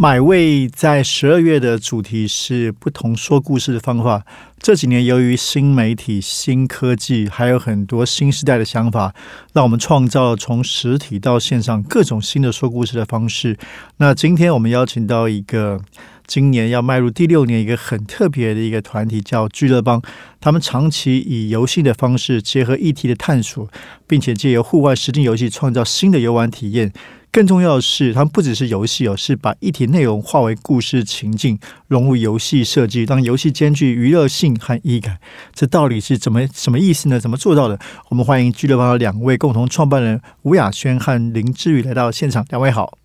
买位在十二月的主题是不同说故事的方法。这几年由于新媒体、新科技，还有很多新时代的想法，让我们创造了从实体到线上各种新的说故事的方式。那今天我们邀请到一个今年要迈入第六年一个很特别的一个团体，叫聚乐帮。他们长期以游戏的方式结合议题的探索，并且借由户外实境游戏创造新的游玩体验。更重要的是，他们不只是游戏哦，是把议题内容化为故事情境，融入游戏设计，让游戏兼具娱乐性和意感。这到底是怎么什么意思呢？怎么做到的？我们欢迎俱乐部的两位共同创办人吴雅轩和林志宇来到现场。两位好，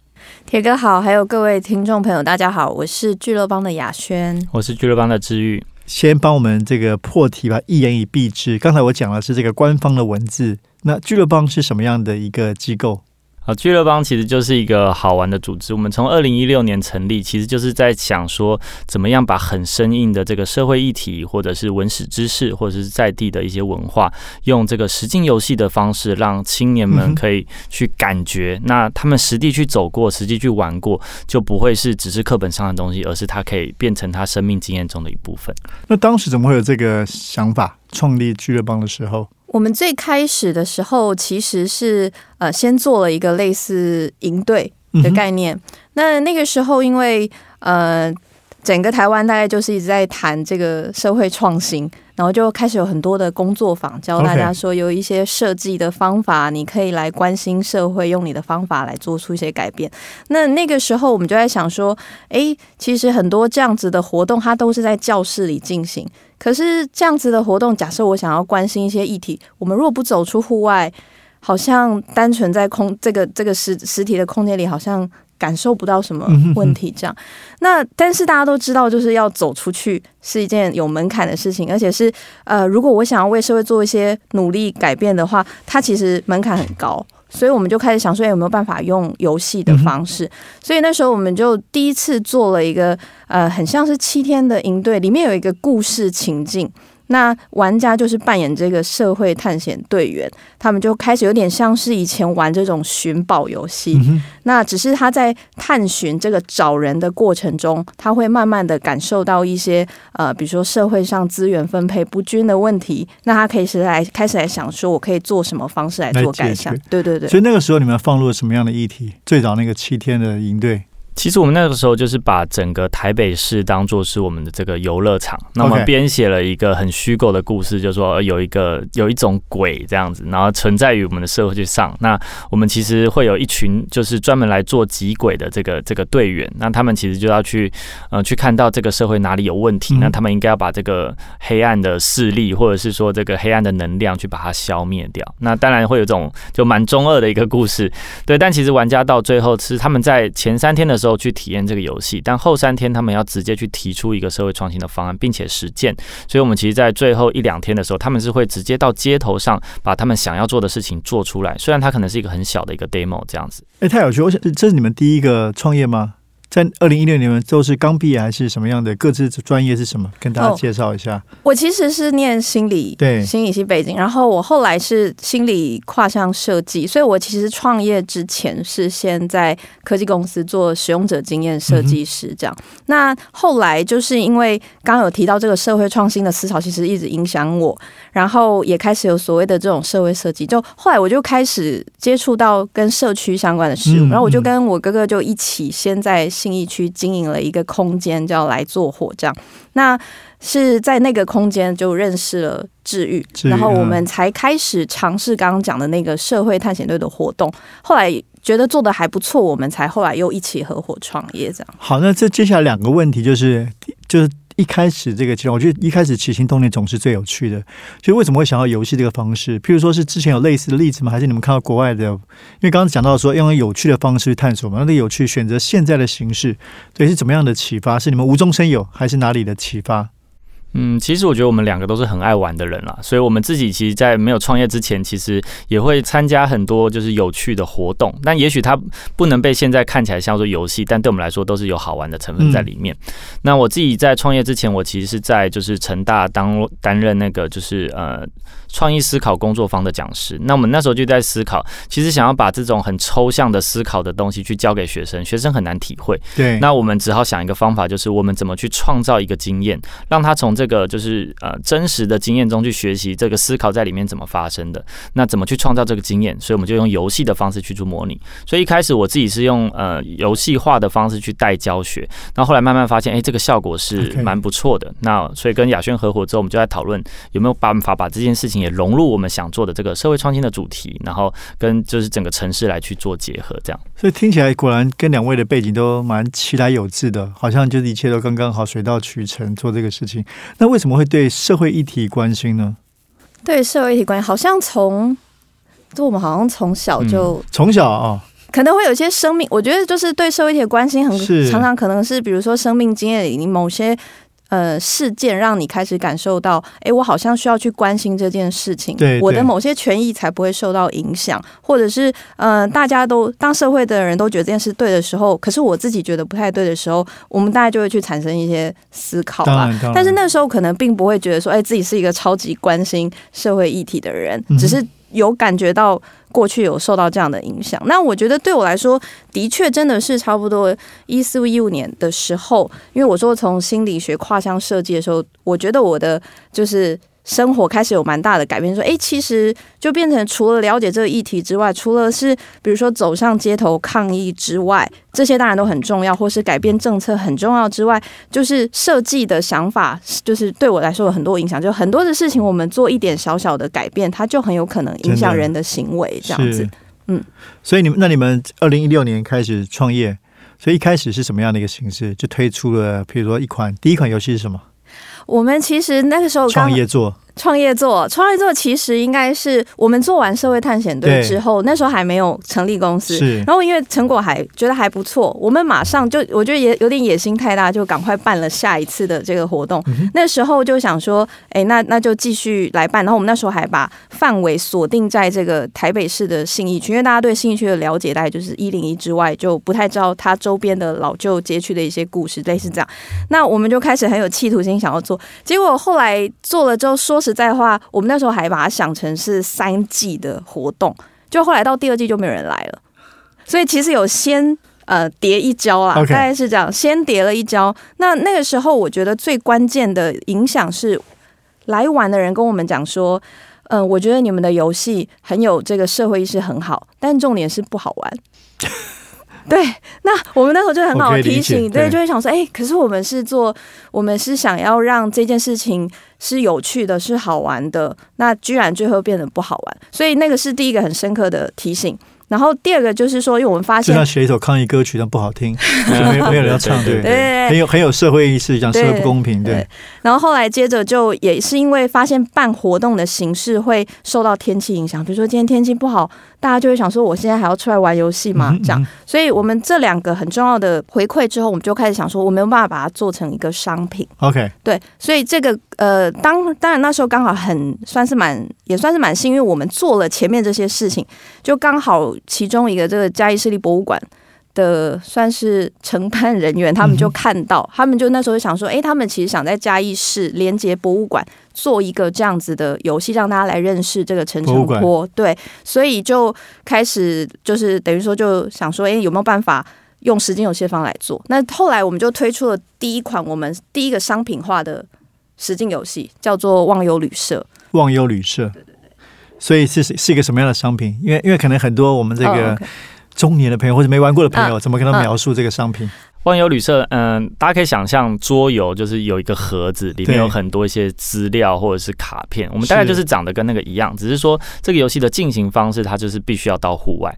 铁哥好，还有各位听众朋友，大家好，我是俱乐帮的雅轩，我是俱乐帮的治愈。先帮我们这个破题吧，一言以蔽之。刚才我讲的是这个官方的文字，那俱乐帮是什么样的一个机构？啊，俱乐帮其实就是一个好玩的组织。我们从二零一六年成立，其实就是在想说，怎么样把很生硬的这个社会议题，或者是文史知识，或者是在地的一些文化，用这个实境游戏的方式，让青年们可以去感觉。那他们实地去走过，实际去玩过，就不会是只是课本上的东西，而是它可以变成他生命经验中的一部分。那当时怎么会有这个想法？创立俱乐帮的时候？我们最开始的时候，其实是呃，先做了一个类似营队的概念。那那个时候，因为呃，整个台湾大概就是一直在谈这个社会创新。然后就开始有很多的工作坊，教大家说有一些设计的方法，你可以来关心社会，用你的方法来做出一些改变。那那个时候我们就在想说，哎，其实很多这样子的活动，它都是在教室里进行。可是这样子的活动，假设我想要关心一些议题，我们如果不走出户外，好像单纯在空这个这个实实体的空间里，好像。感受不到什么问题，这样。那但是大家都知道，就是要走出去是一件有门槛的事情，而且是呃，如果我想要为社会做一些努力改变的话，它其实门槛很高。所以我们就开始想说，有没有办法用游戏的方式？所以那时候我们就第一次做了一个呃，很像是七天的营队，里面有一个故事情境。那玩家就是扮演这个社会探险队员，他们就开始有点像是以前玩这种寻宝游戏。那只是他在探寻这个找人的过程中，他会慢慢的感受到一些呃，比如说社会上资源分配不均的问题。那他可以是来开始来想说，我可以做什么方式来做改善？对对对。所以那个时候你们放入了什么样的议题？最早那个七天的营队。其实我们那个时候就是把整个台北市当做是我们的这个游乐场，那我们编写了一个很虚构的故事，就说有一个有一种鬼这样子，然后存在于我们的社会上。那我们其实会有一群就是专门来做集鬼的这个这个队员，那他们其实就要去呃去看到这个社会哪里有问题，那他们应该要把这个黑暗的势力或者是说这个黑暗的能量去把它消灭掉。那当然会有这种就蛮中二的一个故事，对。但其实玩家到最后是他们在前三天的时候。时候去体验这个游戏，但后三天他们要直接去提出一个社会创新的方案，并且实践。所以，我们其实，在最后一两天的时候，他们是会直接到街头上把他们想要做的事情做出来。虽然它可能是一个很小的一个 demo 这样子。哎，太有趣！我想，这是你们第一个创业吗？在二零一六年，都是刚毕业还是什么样的？各自专业是什么？跟大家介绍一下。我其实是念心理，对，心理系背景。然后我后来是心理跨项设计，所以我其实创业之前是先在科技公司做使用者经验设计师这样。那后来就是因为刚刚有提到这个社会创新的思潮，其实一直影响我，然后也开始有所谓的这种社会设计。就后来我就开始接触到跟社区相关的事物，然后我就跟我哥哥就一起先在。信义区经营了一个空间，叫来做火这样。那是在那个空间就认识了治愈，然后我们才开始尝试刚刚讲的那个社会探险队的活动。后来觉得做的还不错，我们才后来又一起合伙创业这样。好，那这接下来两个问题就是就是。一开始这个阶段，我觉得一开始起心动念总是最有趣的。就为什么会想到游戏这个方式？譬如说是之前有类似的例子吗？还是你们看到国外的？因为刚刚讲到说用有趣的方式去探索嘛，那个有趣选择现在的形式，对是怎么样的启发？是你们无中生有，还是哪里的启发？嗯，其实我觉得我们两个都是很爱玩的人啦，所以我们自己其实，在没有创业之前，其实也会参加很多就是有趣的活动。但也许它不能被现在看起来像做游戏，但对我们来说都是有好玩的成分在里面。那我自己在创业之前，我其实是在就是成大当担任那个就是呃。创意思考工作坊的讲师，那我们那时候就在思考，其实想要把这种很抽象的思考的东西去教给学生，学生很难体会。对，那我们只好想一个方法，就是我们怎么去创造一个经验，让他从这个就是呃真实的经验中去学习这个思考在里面怎么发生的。那怎么去创造这个经验？所以我们就用游戏的方式去做模拟。所以一开始我自己是用呃游戏化的方式去带教学，那后后来慢慢发现，哎，这个效果是蛮不错的。那所以跟雅轩合伙之后，我们就在讨论有没有办法把这件事情。也融入我们想做的这个社会创新的主题，然后跟就是整个城市来去做结合，这样。所以听起来果然跟两位的背景都蛮其来有致的，好像就是一切都刚刚好，水到渠成做这个事情。那为什么会对社会议题关心呢？对社会议题关心，好像从就我们好像从小就从小啊，可能会有一些生命，我觉得就是对社会议题关心很常常可能是比如说生命经验里某些。呃，事件让你开始感受到，哎，我好像需要去关心这件事情，我的某些权益才不会受到影响，或者是呃，大家都当社会的人都觉得这件事对的时候，可是我自己觉得不太对的时候，我们大家就会去产生一些思考吧。但是那时候可能并不会觉得说，哎，自己是一个超级关心社会议题的人，只是有感觉到。过去有受到这样的影响，那我觉得对我来说，的确真的是差不多一四一五年的时候，因为我说从心理学跨向设计的时候，我觉得我的就是。生活开始有蛮大的改变，说，哎，其实就变成除了了解这个议题之外，除了是比如说走上街头抗议之外，这些当然都很重要，或是改变政策很重要之外，就是设计的想法，就是对我来说有很多影响。就很多的事情，我们做一点小小的改变，它就很有可能影响人的行为，这样子。嗯，所以你们那你们二零一六年开始创业，所以一开始是什么样的一个形式？就推出了，譬如说一款第一款游戏是什么？我们其实那个时候创业做。创业做创业做其实应该是我们做完社会探险队之后，那时候还没有成立公司。然后因为成果还觉得还不错，我们马上就我觉得也有点野心太大，就赶快办了下一次的这个活动。那时候就想说，哎，那那就继续来办。然后我们那时候还把范围锁定在这个台北市的信义区，因为大家对信义区的了解大概就是一零一之外，就不太知道它周边的老旧街区的一些故事，类似这样。那我们就开始很有企图心想要做，结果后来做了之后说。实在话，我们那时候还把它想成是三季的活动，就后来到第二季就没有人来了，所以其实有先呃叠一跤啊，大概是这样，先叠了一跤。那那个时候，我觉得最关键的影响是来玩的人跟我们讲说，嗯，我觉得你们的游戏很有这个社会意识，很好，但重点是不好玩。对，那我们那时候就很好提醒，对，就会想说，哎，可是我们是做，我们是想要让这件事情是有趣的，是好玩的，那居然最后变得不好玩，所以那个是第一个很深刻的提醒。然后第二个就是说，因为我们发现，就像写一首抗议歌曲，但不好听，没 有没有人要唱，对对，很有很有社会意识，讲社会不公平，对。然后后来接着就也是因为发现办活动的形式会受到天气影响，比如说今天天气不好，大家就会想说，我现在还要出来玩游戏吗？这样，所以我们这两个很重要的回馈之后，我们就开始想说，我没有办法把它做成一个商品。OK，对，所以这个呃，当当然那时候刚好很算是蛮也算是蛮幸运，我们做了前面这些事情，就刚好。其中一个这个嘉义市立博物馆的算是承办人员，他们就看到，他们就那时候想说，哎，他们其实想在嘉义市连接博物馆做一个这样子的游戏，让大家来认识这个陈澄波。对，所以就开始就是等于说就想说，哎，有没有办法用时间有限方来做？那后来我们就推出了第一款我们第一个商品化的实境游戏，叫做《忘忧旅社》。忘忧旅社。对对对所以是是一个什么样的商品？因为因为可能很多我们这个中年的朋友或者没玩过的朋友，怎么跟他描述这个商品？忘忧旅社，嗯，大家可以想象桌游就是有一个盒子，里面有很多一些资料或者是卡片，我们大概就是长得跟那个一样，只是说这个游戏的进行方式，它就是必须要到户外。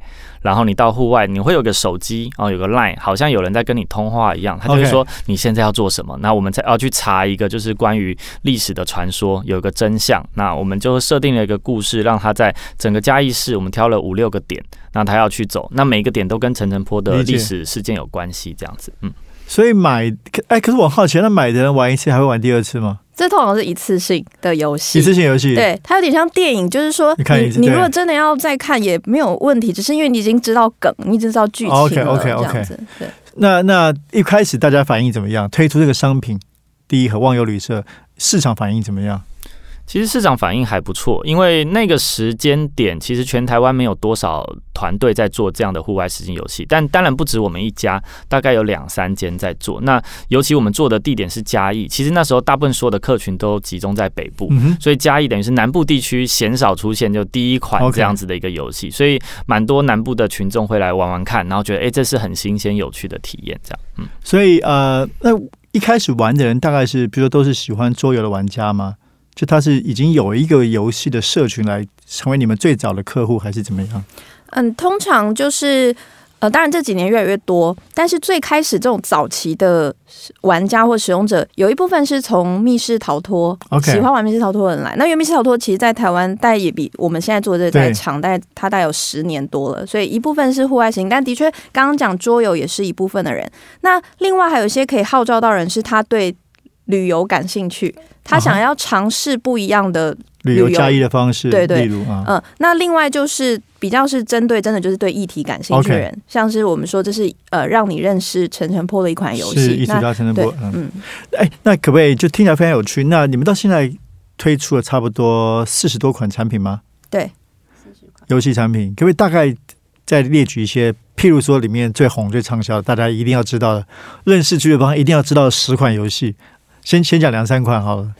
然后你到户外，你会有个手机，然后有个 line，好像有人在跟你通话一样。他就是说你现在要做什么？那我们才要去查一个，就是关于历史的传说，有一个真相。那我们就设定了一个故事，让他在整个嘉义市，我们挑了五六个点，那他要去走。那每一个点都跟陈澄坡的历史事件有关系，这样子。嗯，所以买，哎，可是我好奇，那买的人玩一次还会玩第二次吗？这通常是一次性的游戏，一次性游戏，对，它有点像电影，就是说，你你如果真的要再看也没有问题，只是因为你已经知道梗，你知道剧情了，OK OK OK，对。那那一开始大家反应怎么样？推出这个商品，第一和忘忧旅社市场反应怎么样？其实市场反应还不错，因为那个时间点，其实全台湾没有多少团队在做这样的户外实景游戏，但当然不止我们一家，大概有两三间在做。那尤其我们做的地点是嘉义，其实那时候大部分所有的客群都集中在北部，所以嘉义等于是南部地区鲜少出现就第一款这样子的一个游戏，所以蛮多南部的群众会来玩玩看，然后觉得哎，这是很新鲜有趣的体验，这样。嗯，所以呃，那一开始玩的人大概是，比如说都是喜欢桌游的玩家吗？就他是已经有一个游戏的社群来成为你们最早的客户，还是怎么样？嗯，通常就是呃，当然这几年越来越多，但是最开始这种早期的玩家或使用者，有一部分是从密室逃脱喜欢玩密室逃脱的人来。那因为密室逃脱其实，在台湾大概也比我们现在做的在长，大概它大概有十年多了，所以一部分是户外型，但的确刚刚讲桌游也是一部分的人。那另外还有一些可以号召到人，是他对旅游感兴趣。他想要尝试不一样的旅游加一的方式，对对，例如啊，嗯，那另外就是比较是针对真的就是对议题感兴趣的人，像是我们说这是呃让你认识陈晨坡的一款游戏，一起叫陈晨坡，嗯，哎，那可不可以就听起来非常有趣？那你们到现在推出了差不多四十多款产品吗？对，四十款游戏产品，可不可以大概再列举一些？譬如说里面最红、最畅销，大家一定要知道的，认识剧乐帮一定要知道的十款游戏。先先讲两三款好了。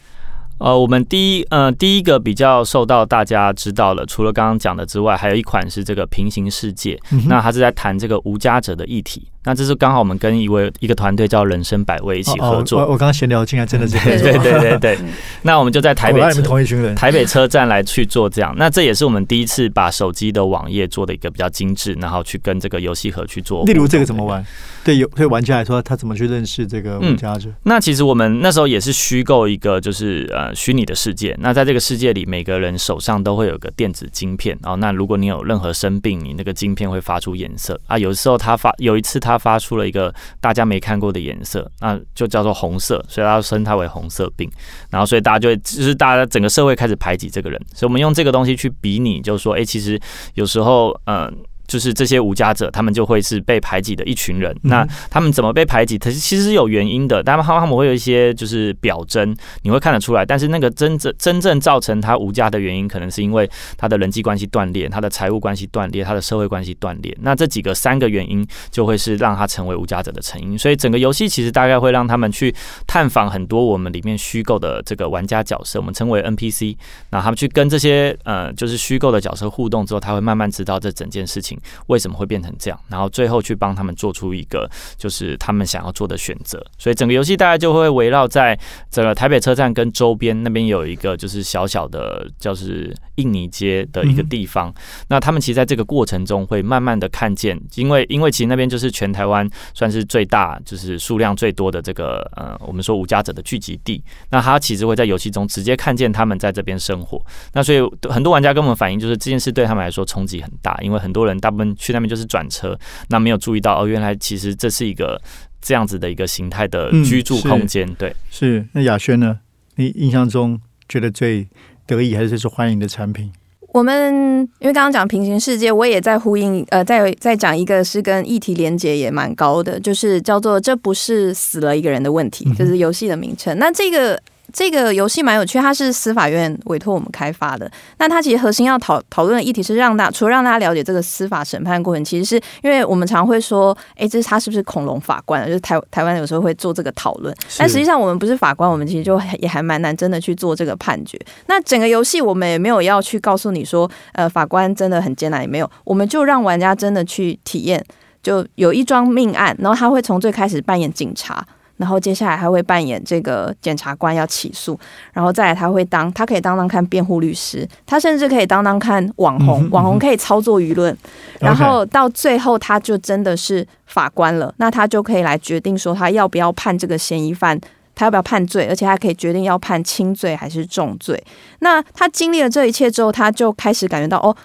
呃，我们第一呃第一个比较受到大家知道了，除了刚刚讲的之外，还有一款是这个平行世界。那它是在谈这个无家者的议题。那这是刚好我们跟一位一个团队叫人生百味一起合作。我我刚刚闲聊竟然真的是对对对对对。那我们就在台北同一群人台北车站来去做这样。那这也是我们第一次把手机的网页做的一个比较精致，然后去跟这个游戏盒去做。例如这个怎么玩？对有对玩家来说，他怎么去认识这个玩家者？那其实我们那时候也是虚构一个就是呃虚拟的世界。那在这个世界里，每个人手上都会有个电子晶片。然后那如果你有任何生病，你那个晶片会发出颜色啊。有的时候他发有一次他他发出了一个。大家没看过的颜色，那就叫做红色，所以他称他为红色病。然后，所以大家就会，就是大家整个社会开始排挤这个人。所以我们用这个东西去比拟，就是说，哎，其实有时候，嗯。就是这些无家者，他们就会是被排挤的一群人。那他们怎么被排挤？可是其实是有原因的。他们他们会有一些就是表征，你会看得出来。但是那个真正真正造成他无家的原因，可能是因为他的人际关系断裂，他的财务关系断裂，他的社会关系断裂。那这几个三个原因，就会是让他成为无家者的成因。所以整个游戏其实大概会让他们去探访很多我们里面虚构的这个玩家角色，我们称为 NPC。那他们去跟这些呃就是虚构的角色互动之后，他会慢慢知道这整件事情。为什么会变成这样？然后最后去帮他们做出一个就是他们想要做的选择。所以整个游戏大概就会围绕在整个台北车站跟周边那边有一个就是小小的就是印尼街的一个地方。那他们其实在这个过程中会慢慢的看见，因为因为其实那边就是全台湾算是最大就是数量最多的这个呃我们说无家者的聚集地。那他其实会在游戏中直接看见他们在这边生活。那所以很多玩家跟我们反映，就是这件事对他们来说冲击很大，因为很多人大部分。去那边就是转车，那没有注意到哦，原来其实这是一个这样子的一个形态的居住空间。对，是那雅轩呢？你印象中觉得最得意还是最受欢迎的产品？我们因为刚刚讲平行世界，我也在呼应，呃，在在讲一个是跟议题连接也蛮高的，就是叫做这不是死了一个人的问题，就是游戏的名称。那这个。这个游戏蛮有趣，它是司法院委托我们开发的。那它其实核心要讨讨论的议题是让大除了让大家了解这个司法审判过程，其实是因为我们常会说，哎，这是他是不是恐龙法官？就是台 台湾有时候会做这个讨论。但实际上我们不是法官，我们其实就也还蛮难真的去做这个判决。那整个游戏我们也没有要去告诉你说，呃，法官真的很艰难，也没有，我们就让玩家真的去体验，就有一桩命案，然后他会从最开始扮演警察。然后接下来他会扮演这个检察官要起诉，然后再来他会当他可以当当看辩护律师，他甚至可以当当看网红，网红可以操作舆论，然后到最后他就真的是法官了，那他就可以来决定说他要不要判这个嫌疑犯，他要不要判罪，而且他可以决定要判轻罪还是重罪。那他经历了这一切之后，他就开始感觉到哦，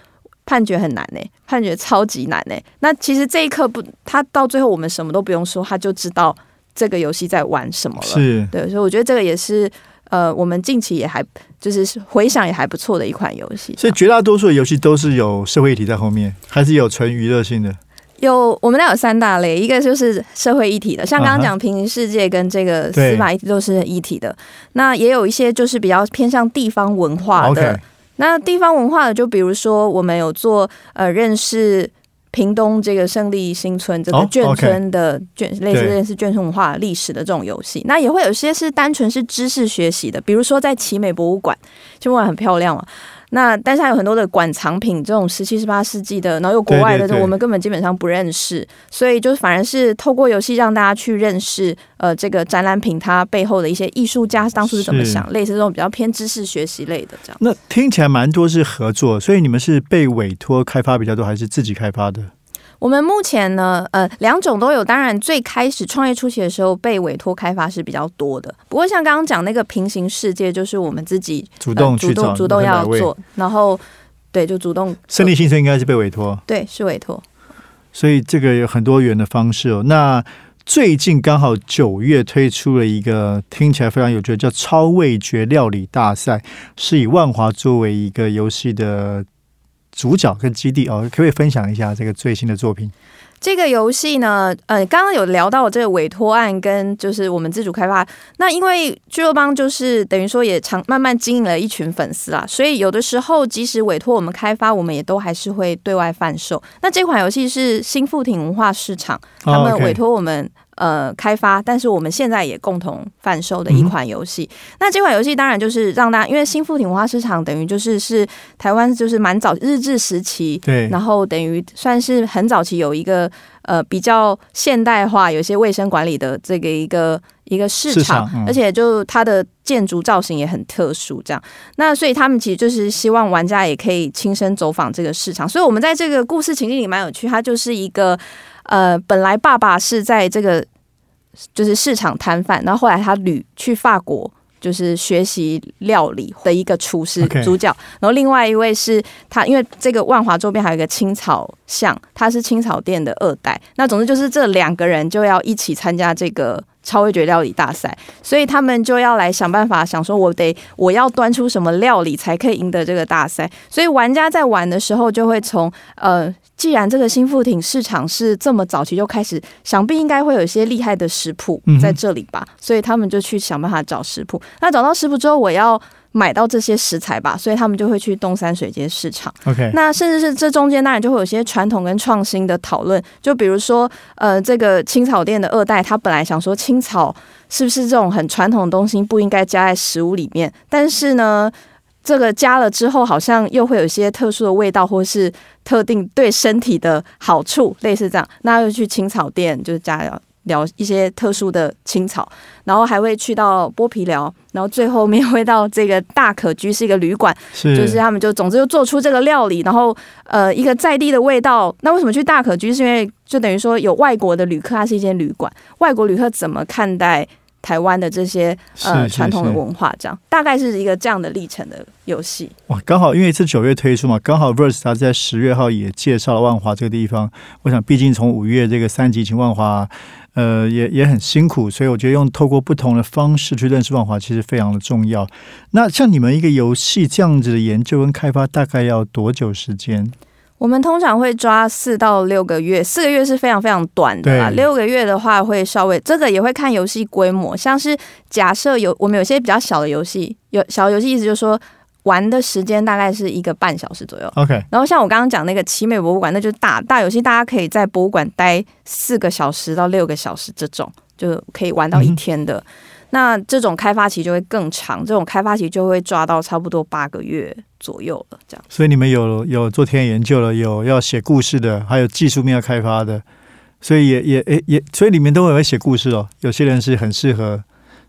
判决很难呢，判决超级难呢。那其实这一刻不，他到最后我们什么都不用说，他就知道。这个游戏在玩什么了。是，对，所以我觉得这个也是呃，我们近期也还就是回想也还不错的一款游戏。所以绝大多数的游戏都是有社会议题在后面，还是有纯娱乐性的？有，我们那有三大类，一个就是社会议题的，像刚刚讲平行世界跟这个司法议题都是一体的。那也有一些就是比较偏向地方文化的。那地方文化的，就比如说我们有做呃认识屏东这个胜利新村这个眷村的眷，类似类似眷村文化历史的这种游戏。那也会有些是单纯是知识学习的，比如说在奇美博物馆，奇美博物馆很漂亮啊。那但是还有很多的馆藏品，这种十七、十八世纪的，然后又国外的，我们根本基本上不认识，所以就是反而是透过游戏让大家去认识，呃，这个展览品它背后的一些艺术家当初是怎么想，类似这种比较偏知识学习类的这样。那听起来蛮多是合作，所以你们是被委托开发比较多，还是自己开发的？我们目前呢，呃，两种都有。当然，最开始创业初期的时候，被委托开发是比较多的。不过，像刚刚讲那个平行世界，就是我们自己主动主动主动要做，然后对，就主动。胜利新生应该是被委托，对，是委托。所以这个有很多元的方式哦。那最近刚好九月推出了一个听起来非常有趣的，叫超味觉料理大赛，是以万华作为一个游戏的。主角跟基地哦，可不可以分享一下这个最新的作品？这个游戏呢，呃，刚刚有聊到这个委托案跟就是我们自主开发。那因为俱乐帮就是等于说也长慢慢经营了一群粉丝啦，所以有的时候即使委托我们开发，我们也都还是会对外贩售。那这款游戏是新富庭文化市场他们委托我们。呃，开发，但是我们现在也共同贩售的一款游戏。那这款游戏当然就是让大家，因为新富町文化市场等于就是是台湾就是蛮早日治时期，对，然后等于算是很早期有一个呃比较现代化、有些卫生管理的这个一个一个市场，而且就它的建筑造型也很特殊，这样。那所以他们其实就是希望玩家也可以亲身走访这个市场。所以我们在这个故事情境里蛮有趣，它就是一个。呃，本来爸爸是在这个就是市场摊贩，然后后来他旅去法国，就是学习料理的一个厨师主角。然后另外一位是他，因为这个万华周边还有一个青草巷，他是青草店的二代。那总之就是这两个人就要一起参加这个超味觉料理大赛，所以他们就要来想办法，想说我得我要端出什么料理才可以赢得这个大赛。所以玩家在玩的时候就会从呃。既然这个新富町市场是这么早期就开始，想必应该会有一些厉害的食谱在这里吧，所以他们就去想办法找食谱。那找到食谱之后，我要买到这些食材吧，所以他们就会去东山水街市场。OK，那甚至是这中间当然就会有些传统跟创新的讨论，就比如说，呃，这个青草店的二代，他本来想说青草是不是这种很传统的东西不应该加在食物里面，但是呢。这个加了之后，好像又会有一些特殊的味道，或是特定对身体的好处，类似这样。那又去青草店，就是加聊一些特殊的青草，然后还会去到剥皮寮，然后最后面会到这个大可居是一个旅馆，是就是他们就总之就做出这个料理，然后呃一个在地的味道。那为什么去大可居？是因为就等于说有外国的旅客，它是一间旅馆，外国旅客怎么看待？台湾的这些呃传统的文化，这样大概是一个这样的历程的游戏。哇，刚好因为是九月推出嘛，刚好 Verse 他在十月号也介绍了万华这个地方。我想，毕竟从五月这个三级请万华，呃，也也很辛苦，所以我觉得用透过不同的方式去认识万华，其实非常的重要。那像你们一个游戏这样子的研究跟开发，大概要多久时间？我们通常会抓四到六个月，四个月是非常非常短的啦。六个月的话会稍微，这个也会看游戏规模。像是假设有我们有些比较小的游戏，有小游戏意思就是说玩的时间大概是一个半小时左右。OK，然后像我刚刚讲那个奇美博物馆，那就是大大游戏，大家可以在博物馆待四个小时到六个小时，这种就可以玩到一天的。那这种开发期就会更长，这种开发期就会抓到差不多八个月左右了，这样。所以你们有有做田野研究了，有要写故事的，还有技术面要开发的，所以也也也也，所以里面都会写故事哦。有些人是很适合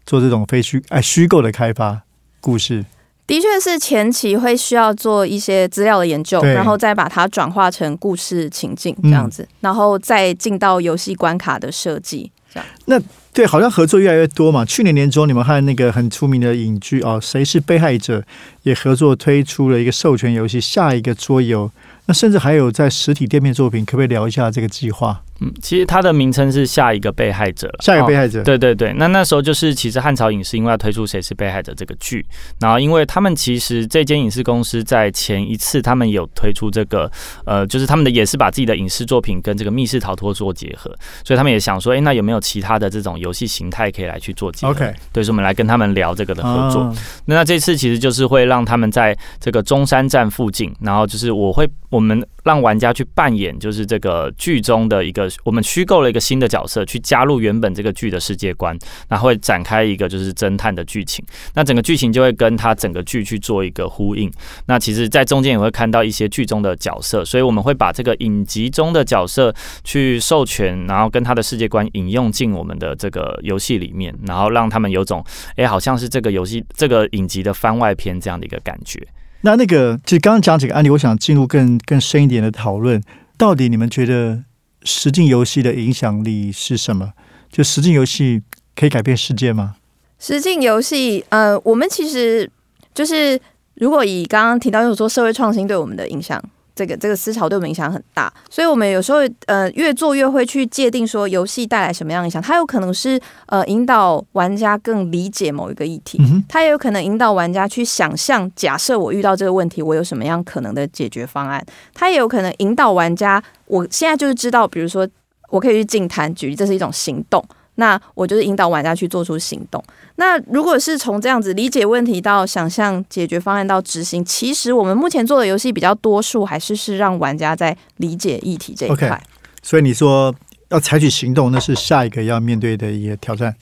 做这种非虚哎虚构的开发故事。的确是前期会需要做一些资料的研究，然后再把它转化成故事情境这样子，然后再进到游戏关卡的设计这样。那对，好像合作越来越多嘛。去年年中，你们和那个很出名的影剧哦，谁是被害者也合作推出了一个授权游戏，下一个桌游那甚至还有在实体店面作品，可不可以聊一下这个计划？嗯，其实它的名称是下一个被害者，下一个被害者。对对对，那那时候就是其实汉朝影视因为要推出《谁是被害者》这个剧，然后因为他们其实这间影视公司在前一次他们有推出这个，呃，就是他们的也是把自己的影视作品跟这个密室逃脱做结合，所以他们也想说，哎，那有没有其他的这种游戏形态可以来去做结合？OK，对，所以我们来跟他们聊这个的合作。那这次其实就是会让他们在这个中山站附近，然后就是我会我们让玩家去扮演，就是这个剧中的一个我们虚构。了一个新的角色去加入原本这个剧的世界观，然后会展开一个就是侦探的剧情。那整个剧情就会跟他整个剧去做一个呼应。那其实，在中间也会看到一些剧中的角色，所以我们会把这个影集中的角色去授权，然后跟他的世界观引用进我们的这个游戏里面，然后让他们有种哎，好像是这个游戏这个影集的番外篇这样的一个感觉。那那个，就刚刚讲几个案例，我想进入更更深一点的讨论。到底你们觉得？实境游戏的影响力是什么？就实境游戏可以改变世界吗？实境游戏，呃，我们其实就是如果以刚刚提到，就是说社会创新对我们的影响。这个这个思潮对我们影响很大，所以我们有时候呃越做越会去界定说游戏带来什么样影响。它有可能是呃引导玩家更理解某一个议题，它也有可能引导玩家去想象，假设我遇到这个问题，我有什么样可能的解决方案。它也有可能引导玩家，我现在就是知道，比如说我可以去进摊，举例，这是一种行动。那我就是引导玩家去做出行动。那如果是从这样子理解问题到想象解决方案到执行，其实我们目前做的游戏比较多数还是是让玩家在理解议题这一块。所以你说要采取行动，那是下一个要面对的一个挑战。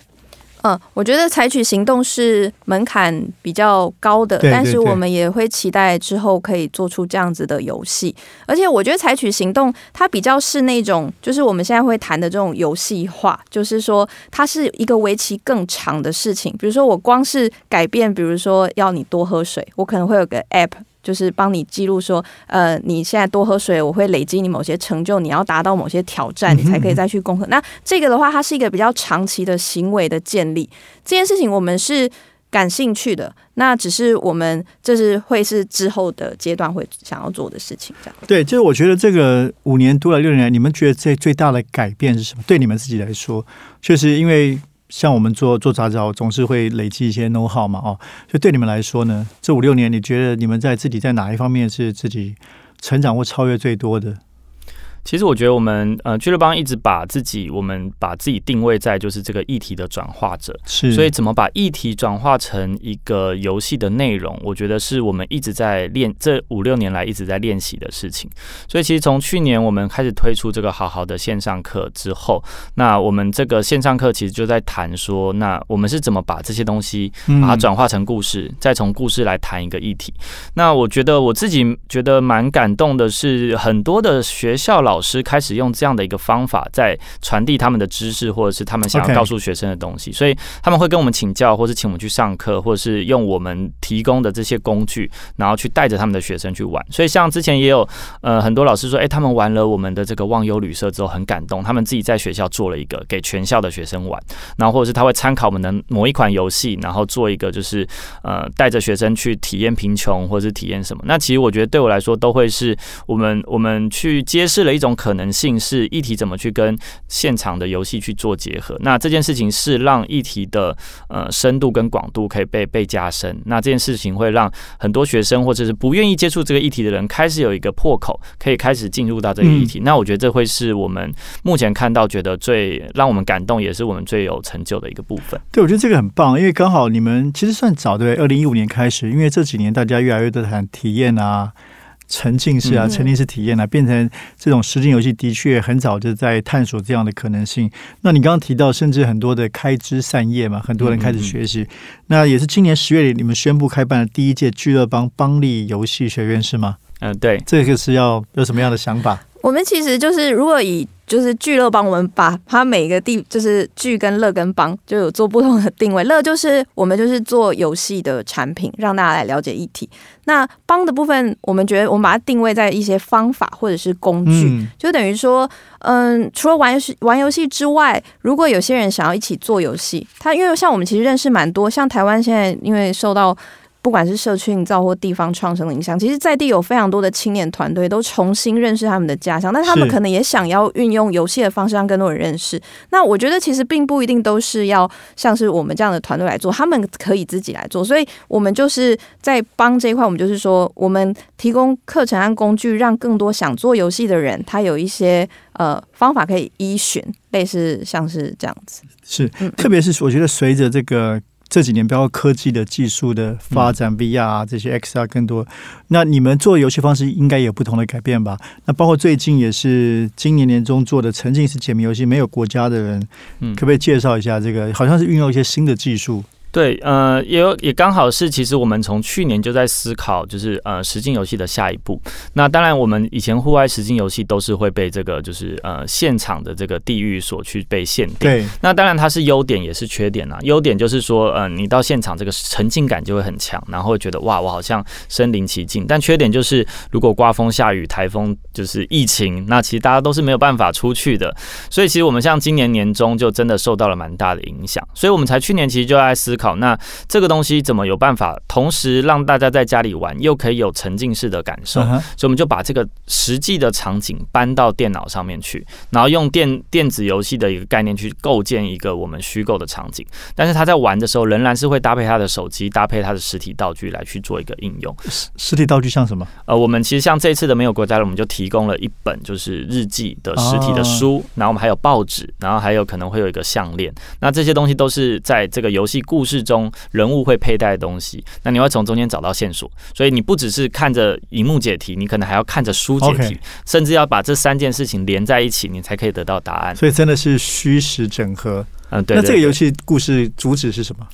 嗯，我觉得采取行动是门槛比较高的，但是我们也会期待之后可以做出这样子的游戏。而且我觉得采取行动，它比较是那种，就是我们现在会谈的这种游戏化，就是说它是一个为期更长的事情。比如说我光是改变，比如说要你多喝水，我可能会有个 app。就是帮你记录说，呃，你现在多喝水，我会累积你某些成就，你要达到某些挑战，你才可以再去攻克。那这个的话，它是一个比较长期的行为的建立。这件事情我们是感兴趣的，那只是我们这是会是之后的阶段会想要做的事情。这样对，就是我觉得这个五年多了六年，你们觉得这最大的改变是什么？对你们自己来说，确实因为。像我们做做杂志，总是会累积一些 know how 嘛，哦，所以对你们来说呢，这五六年，你觉得你们在自己在哪一方面是自己成长或超越最多的？其实我觉得我们呃俱乐部一直把自己，我们把自己定位在就是这个议题的转化者，是，所以怎么把议题转化成一个游戏的内容，我觉得是我们一直在练这五六年来一直在练习的事情。所以其实从去年我们开始推出这个好好的线上课之后，那我们这个线上课其实就在谈说，那我们是怎么把这些东西把它转化成故事，再从故事来谈一个议题。那我觉得我自己觉得蛮感动的是，很多的学校老老师开始用这样的一个方法在传递他们的知识，或者是他们想要告诉学生的东西，所以他们会跟我们请教，或是请我们去上课，或者是用我们提供的这些工具，然后去带着他们的学生去玩。所以像之前也有呃很多老师说，哎，他们玩了我们的这个忘忧旅社之后很感动，他们自己在学校做了一个给全校的学生玩，然后或者是他会参考我们的某一款游戏，然后做一个就是呃带着学生去体验贫穷，或者是体验什么。那其实我觉得对我来说都会是我们我们去揭示了一。种可能性是议题怎么去跟现场的游戏去做结合？那这件事情是让议题的呃深度跟广度可以被被加深。那这件事情会让很多学生或者是不愿意接触这个议题的人开始有一个破口，可以开始进入到这个议题。那我觉得这会是我们目前看到觉得最让我们感动，也是我们最有成就的一个部分。对，我觉得这个很棒，因为刚好你们其实算早对，二零一五年开始，因为这几年大家越来越多谈体验啊。沉浸式啊，沉浸式体验啊，变成这种实景游戏，的确很早就在探索这样的可能性。那你刚刚提到，甚至很多的开枝散叶嘛，很多人开始学习。那也是今年十月里，你们宣布开办的第一届聚乐邦邦利游戏学院是吗？嗯，对，这个是要有什么样的想法？我们其实就是如果以就是聚乐帮，我们把它每个地就是聚跟乐跟帮就有做不同的定位。乐就是我们就是做游戏的产品，让大家来了解议题。那帮的部分，我们觉得我们把它定位在一些方法或者是工具，就等于说，嗯，除了玩游戏玩游戏之外，如果有些人想要一起做游戏，他因为像我们其实认识蛮多，像台湾现在因为受到不管是社区营造或地方创生的影响，其实在地有非常多的青年团队都重新认识他们的家乡，但他们可能也想要运用游戏的方式让更多人认识。那我觉得其实并不一定都是要像是我们这样的团队来做，他们可以自己来做。所以我们就是在帮这一块，我们就是说，我们提供课程和工具，让更多想做游戏的人，他有一些呃方法可以依循，类似像是这样子。是，特别是我觉得随着这个。这几年，包括科技的技术的发展，VR 啊这些 XR 更多。那你们做游戏方式应该有不同的改变吧？那包括最近也是今年年中做的沉浸式解谜游戏，没有国家的人，可不可以介绍一下这个？好像是运用一些新的技术。对，呃，也有也刚好是，其实我们从去年就在思考，就是呃，实境游戏的下一步。那当然，我们以前户外实境游戏都是会被这个就是呃现场的这个地域所去被限定。对。那当然它是优点也是缺点啊。优点就是说，呃，你到现场这个沉浸感就会很强，然后会觉得哇，我好像身临其境。但缺点就是，如果刮风下雨、台风就是疫情，那其实大家都是没有办法出去的。所以其实我们像今年年中就真的受到了蛮大的影响，所以我们才去年其实就在思。考那这个东西怎么有办法同时让大家在家里玩，又可以有沉浸式的感受？所以我们就把这个实际的场景搬到电脑上面去，然后用电电子游戏的一个概念去构建一个我们虚构的场景。但是他在玩的时候，仍然是会搭配他的手机，搭配他的实体道具来去做一个应用。实实体道具像什么？呃，我们其实像这次的没有国家了，我们就提供了一本就是日记的实体的书，然后我们还有报纸，然后还有可能会有一个项链。那这些东西都是在这个游戏故事。之中人物会佩戴的东西，那你会从中间找到线索，所以你不只是看着荧幕解题，你可能还要看着书解题，甚至要把这三件事情连在一起，你才可以得到答案。所以真的是虚实整合。嗯，对。那这个游戏故事主旨是什么？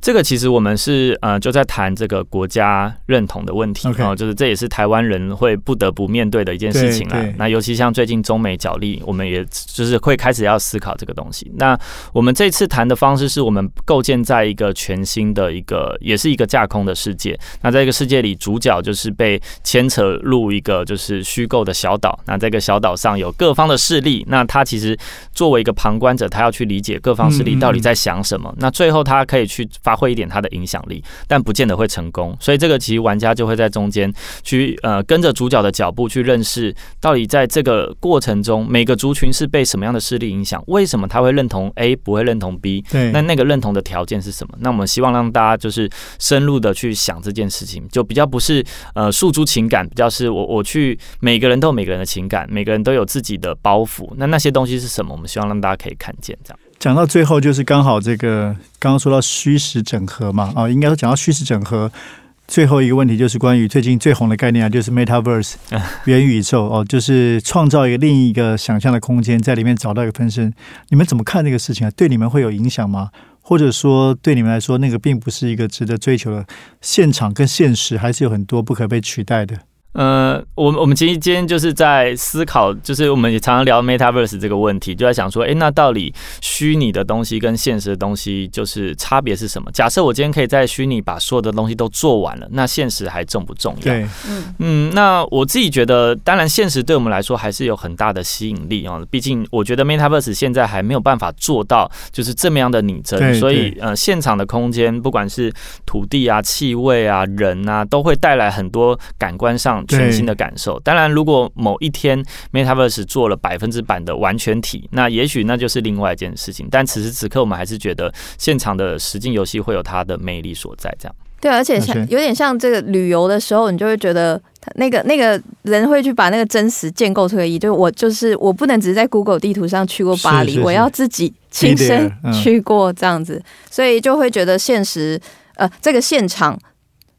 这个其实我们是呃就在谈这个国家认同的问题啊，就是这也是台湾人会不得不面对的一件事情啦。那尤其像最近中美角力，我们也就是会开始要思考这个东西。那我们这次谈的方式是我们构建在一个全新的一个，也是一个架空的世界。那在这个世界里，主角就是被牵扯入一个就是虚构的小岛。那这个小岛上有各方的势力，那他其实作为一个旁观者，他要去理解各方势力到底在想什么。那最后他可以去。发挥一点他的影响力，但不见得会成功。所以这个其实玩家就会在中间去呃跟着主角的脚步去认识，到底在这个过程中每个族群是被什么样的势力影响？为什么他会认同 A 不会认同 B？对，那那个认同的条件是什么？那我们希望让大家就是深入的去想这件事情，就比较不是呃诉诸情感，比较是我我去每个人都有每个人的情感，每个人都有自己的包袱。那那些东西是什么？我们希望让大家可以看见这样。讲到最后，就是刚好这个刚刚说到虚实整合嘛，啊，应该说讲到虚实整合，最后一个问题就是关于最近最红的概念啊，就是 Metaverse 元宇宙哦，就是创造一个另一个想象的空间，在里面找到一个分身。你们怎么看这个事情啊？对你们会有影响吗？或者说对你们来说，那个并不是一个值得追求的现场跟现实，还是有很多不可被取代的？呃，我我们其实今天就是在思考，就是我们也常常聊 metaverse 这个问题，就在想说，哎，那到底虚拟的东西跟现实的东西就是差别是什么？假设我今天可以在虚拟把所有的东西都做完了，那现实还重不重要？对，嗯嗯，那我自己觉得，当然现实对我们来说还是有很大的吸引力啊。毕竟我觉得 metaverse 现在还没有办法做到就是这么样的拟真，所以呃，现场的空间不管是土地啊、气味啊、人啊，都会带来很多感官上。全新的感受。当然，如果某一天 Metaverse 做了百分之百的完全体，那也许那就是另外一件事情。但此时此刻，我们还是觉得现场的实境游戏会有它的魅力所在。这样对，而且像有点像这个旅游的时候，你就会觉得那个那个人会去把那个真实建构出个意。就是我就是我不能只是在 Google 地图上去过巴黎，我要自己亲身去过这样子，所以就会觉得现实呃这个现场。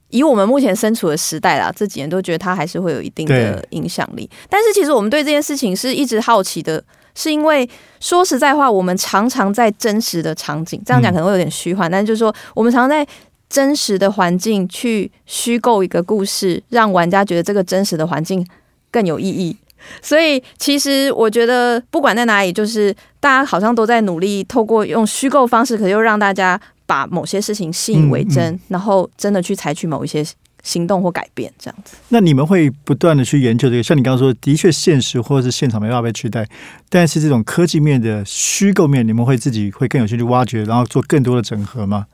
以我们目前身处的时代啦，这几年都觉得它还是会有一定的影响力。但是其实我们对这件事情是一直好奇的，是因为说实在话，我们常常在真实的场景，这样讲可能会有点虚幻，但是就是说，我们常常在真实的环境去虚构一个故事，让玩家觉得这个真实的环境更有意义。所以其实我觉得，不管在哪里，就是大家好像都在努力透过用虚构方式，可又让大家。把某些事情信以为真，然后真的去采取某一些行动或改变，这样子。那你们会不断的去研究这个，像你刚刚说，的确现实或者是现场没办法被取代，但是这种科技面的虚构面，你们会自己会更有兴趣挖掘，然后做更多的整合吗？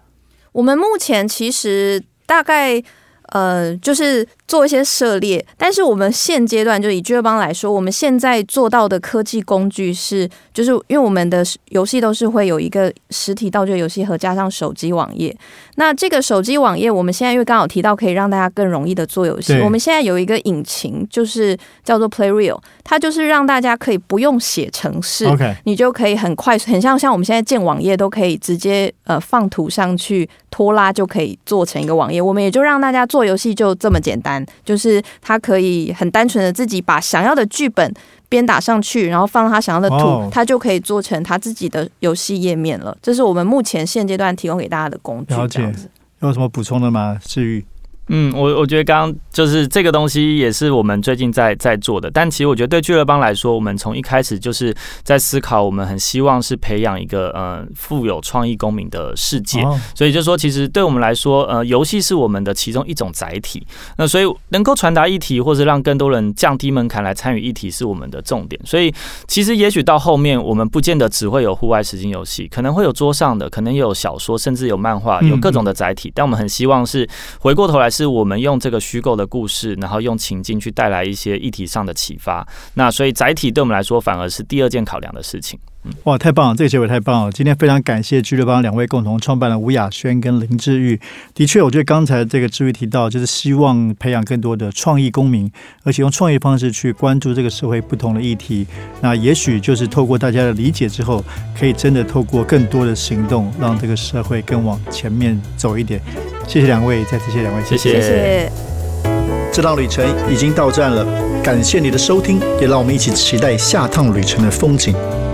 我们目前其实大概。呃，就是做一些涉猎，但是我们现阶段就以巨乐邦来说，我们现在做到的科技工具是，就是因为我们的游戏都是会有一个实体道具游戏盒加上手机网页。那这个手机网页，我们现在因为刚好提到可以让大家更容易的做游戏，我们现在有一个引擎，就是叫做 Play Real，它就是让大家可以不用写程式，OK，你就可以很快，很像像我们现在建网页都可以直接呃放图上去拖拉就可以做成一个网页，我们也就让大家。做游戏就这么简单，就是他可以很单纯的自己把想要的剧本编打上去，然后放他想要的图，他就可以做成他自己的游戏页面了。这是我们目前现阶段提供给大家的工具。了解，有什么补充的吗？至于。嗯，我我觉得刚刚就是这个东西也是我们最近在在做的，但其实我觉得对俱乐邦来说，我们从一开始就是在思考，我们很希望是培养一个呃富有创意公民的世界，所以就说其实对我们来说，呃，游戏是我们的其中一种载体，那所以能够传达议题或者让更多人降低门槛来参与议题是我们的重点，所以其实也许到后面我们不见得只会有户外实景游戏，可能会有桌上的，可能也有小说，甚至有漫画，有各种的载体，但我们很希望是回过头来。是我们用这个虚构的故事，然后用情境去带来一些议题上的启发。那所以载体对我们来说，反而是第二件考量的事情。哇，太棒了！这个结尾太棒了。今天非常感谢俱乐邦两位共同创办的吴雅轩跟林志玉。的确，我觉得刚才这个志玉提到，就是希望培养更多的创意公民，而且用创意方式去关注这个社会不同的议题。那也许就是透过大家的理解之后，可以真的透过更多的行动，让这个社会更往前面走一点。谢谢两位，再次谢谢两位，谢谢。这趟旅程已经到站了，感谢你的收听，也让我们一起期待下趟旅程的风景。